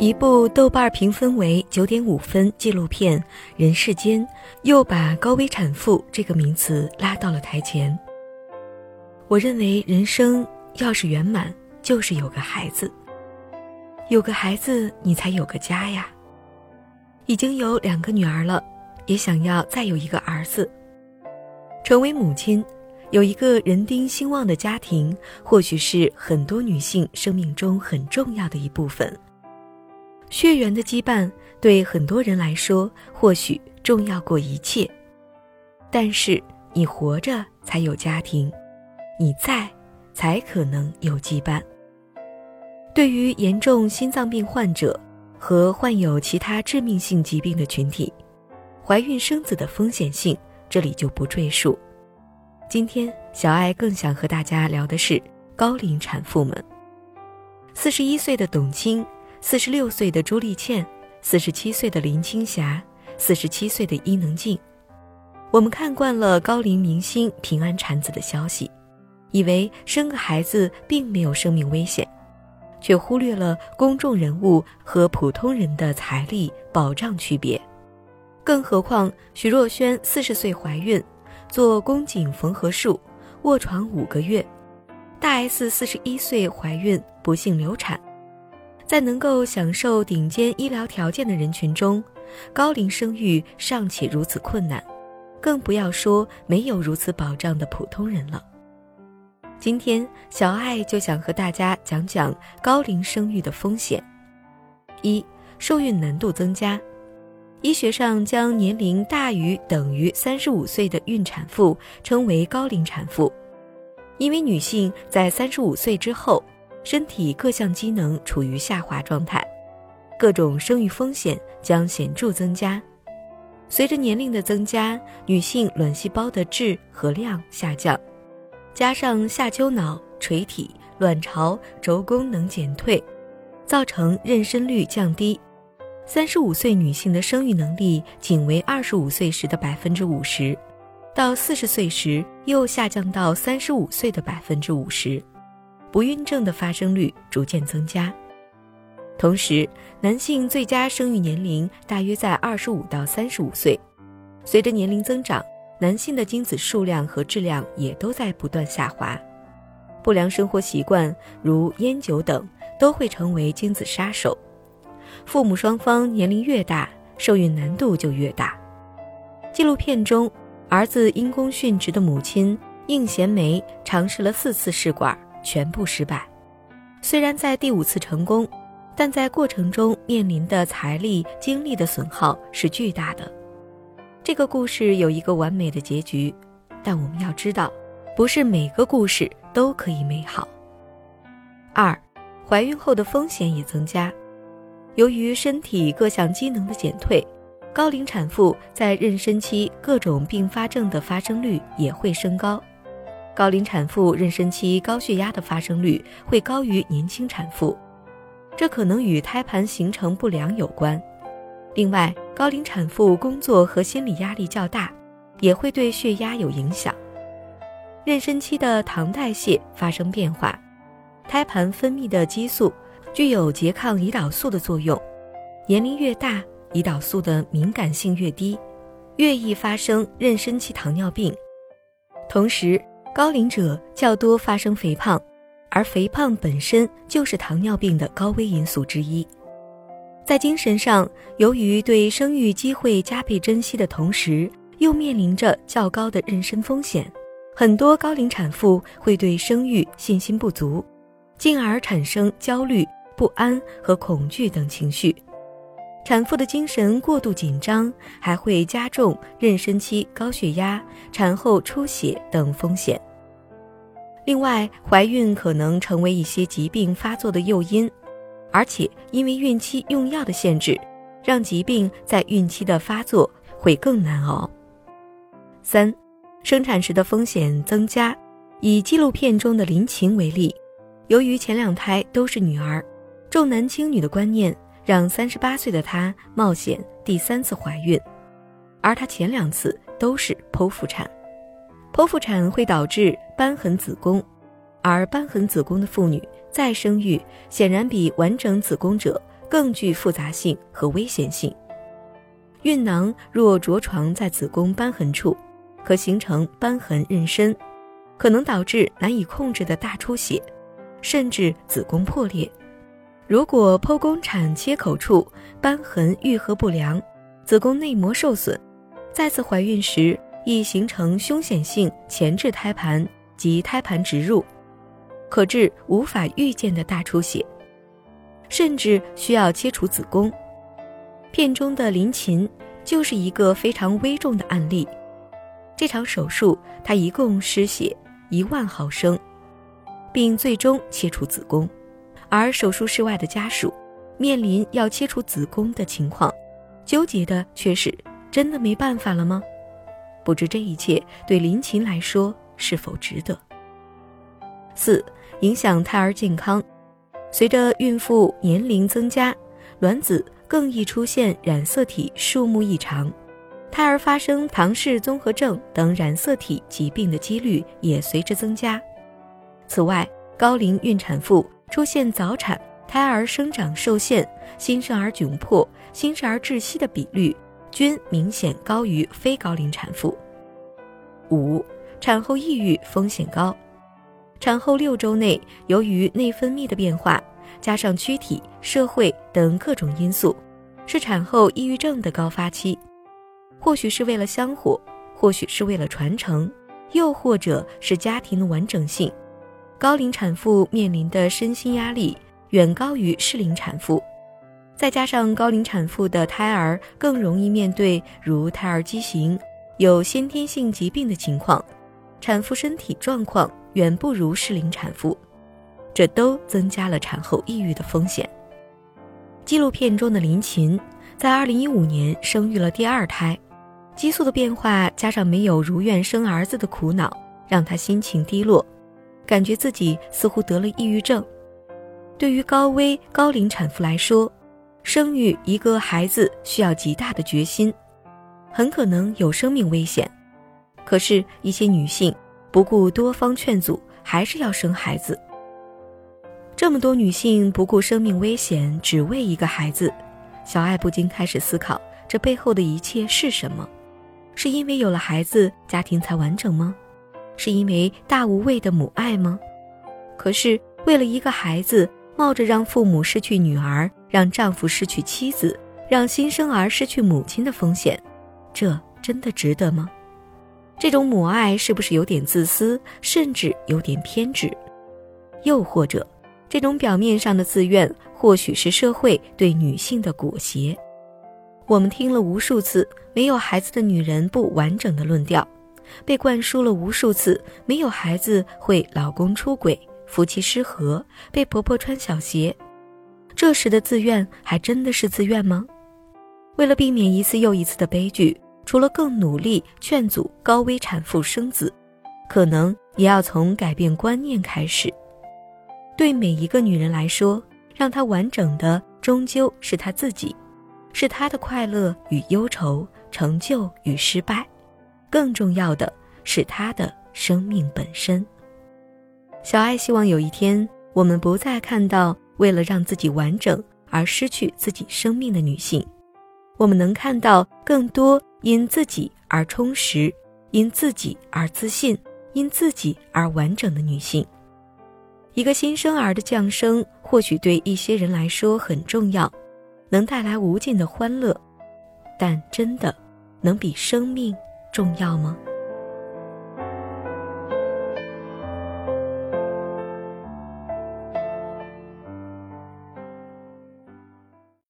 一部豆瓣评分为九点五分纪录片《人世间》，又把高危产妇这个名词拉到了台前。我认为人生要是圆满，就是有个孩子。有个孩子，你才有个家呀。已经有两个女儿了，也想要再有一个儿子。成为母亲，有一个人丁兴旺的家庭，或许是很多女性生命中很重要的一部分。血缘的羁绊对很多人来说，或许重要过一切。但是你活着才有家庭，你在，才可能有羁绊。对于严重心脏病患者。和患有其他致命性疾病的群体，怀孕生子的风险性，这里就不赘述。今天，小爱更想和大家聊的是高龄产妇们。四十一岁的董卿，四十六岁的朱丽倩，四十七岁的林青霞，四十七岁的伊能静。我们看惯了高龄明星平安产子的消息，以为生个孩子并没有生命危险。却忽略了公众人物和普通人的财力保障区别，更何况徐若瑄四十岁怀孕，做宫颈缝合术，卧床五个月；大 S 四十一岁怀孕，不幸流产。在能够享受顶尖医疗条件的人群中，高龄生育尚且如此困难，更不要说没有如此保障的普通人了。今天，小爱就想和大家讲讲高龄生育的风险。一、受孕难度增加。医学上将年龄大于等于三十五岁的孕产妇称为高龄产妇，因为女性在三十五岁之后，身体各项机能处于下滑状态，各种生育风险将显著增加。随着年龄的增加，女性卵细胞的质和量下降。加上下丘脑垂体、卵巢轴功能减退，造成妊娠率降低。三十五岁女性的生育能力仅为二十五岁时的百分之五十，到四十岁时又下降到三十五岁的百分之五十，不孕症的发生率逐渐增加。同时，男性最佳生育年龄大约在二十五到三十五岁，随着年龄增长。男性的精子数量和质量也都在不断下滑，不良生活习惯如烟酒等都会成为精子杀手。父母双方年龄越大，受孕难度就越大。纪录片中，儿子因公殉职的母亲应贤梅尝试了四次试管，全部失败。虽然在第五次成功，但在过程中面临的财力、精力的损耗是巨大的。这个故事有一个完美的结局，但我们要知道，不是每个故事都可以美好。二，怀孕后的风险也增加，由于身体各项机能的减退，高龄产妇在妊娠期各种并发症的发生率也会升高。高龄产妇妊娠期高血压的发生率会高于年轻产妇，这可能与胎盘形成不良有关。另外，高龄产妇工作和心理压力较大，也会对血压有影响。妊娠期的糖代谢发生变化，胎盘分泌的激素具有拮抗胰岛素的作用。年龄越大，胰岛素的敏感性越低，越易发生妊娠期糖尿病。同时，高龄者较多发生肥胖，而肥胖本身就是糖尿病的高危因素之一。在精神上，由于对生育机会加倍珍惜的同时，又面临着较高的妊娠风险，很多高龄产妇会对生育信心不足，进而产生焦虑、不安和恐惧等情绪。产妇的精神过度紧张，还会加重妊娠期高血压、产后出血等风险。另外，怀孕可能成为一些疾病发作的诱因。而且，因为孕期用药的限制，让疾病在孕期的发作会更难熬。三，生产时的风险增加。以纪录片中的林晴为例，由于前两胎都是女儿，重男轻女的观念让三十八岁的她冒险第三次怀孕，而她前两次都是剖腹产。剖腹产会导致瘢痕子宫，而瘢痕子宫的妇女。再生育显然比完整子宫者更具复杂性和危险性。孕囊若着床在子宫瘢痕处，可形成瘢痕妊娠，可能导致难以控制的大出血，甚至子宫破裂。如果剖宫产切口处瘢痕愈合不良，子宫内膜受损，再次怀孕时易形成凶险性前置胎盘及胎盘植入，可致无法预见的大出血，甚至需要切除子宫。片中的林琴就是一个非常危重的案例。这场手术，她一共失血一万毫升，并最终切除子宫。而手术室外的家属面临要切除子宫的情况，纠结的却是：真的没办法了吗？不知这一切对林琴来说是否值得？四、影响胎儿健康。随着孕妇年龄增加，卵子。更易出现染色体数目异常，胎儿发生唐氏综合症等染色体疾病的几率也随之增加。此外，高龄孕产妇出现早产、胎儿生长受限、新生儿窘迫、新生儿窒息的比率均明显高于非高龄产妇。五、产后抑郁风险高，产后六周内，由于内分泌的变化。加上躯体、社会等各种因素，是产后抑郁症的高发期。或许是为了香火，或许是为了传承，又或者是家庭的完整性。高龄产妇面临的身心压力远高于适龄产妇。再加上高龄产妇的胎儿更容易面对如胎儿畸形、有先天性疾病的情况，产妇身体状况远不如适龄产妇。这都增加了产后抑郁的风险。纪录片中的林琴在2015年生育了第二胎，激素的变化加上没有如愿生儿子的苦恼，让她心情低落，感觉自己似乎得了抑郁症。对于高危高龄产妇来说，生育一个孩子需要极大的决心，很可能有生命危险。可是，一些女性不顾多方劝阻，还是要生孩子。这么多女性不顾生命危险，只为一个孩子，小爱不禁开始思考：这背后的一切是什么？是因为有了孩子，家庭才完整吗？是因为大无畏的母爱吗？可是为了一个孩子，冒着让父母失去女儿、让丈夫失去妻子、让新生儿失去母亲的风险，这真的值得吗？这种母爱是不是有点自私，甚至有点偏执？又或者？这种表面上的自愿，或许是社会对女性的裹挟。我们听了无数次“没有孩子的女人不完整”的论调，被灌输了无数次“没有孩子会老公出轨、夫妻失和、被婆婆穿小鞋”。这时的自愿还真的是自愿吗？为了避免一次又一次的悲剧，除了更努力劝阻高危产妇生子，可能也要从改变观念开始。对每一个女人来说，让她完整的终究是她自己，是她的快乐与忧愁、成就与失败，更重要的是她的生命本身。小爱希望有一天，我们不再看到为了让自己完整而失去自己生命的女性，我们能看到更多因自己而充实、因自己而自信、因自己而完整的女性。一个新生儿的降生，或许对一些人来说很重要，能带来无尽的欢乐，但真的能比生命重要吗？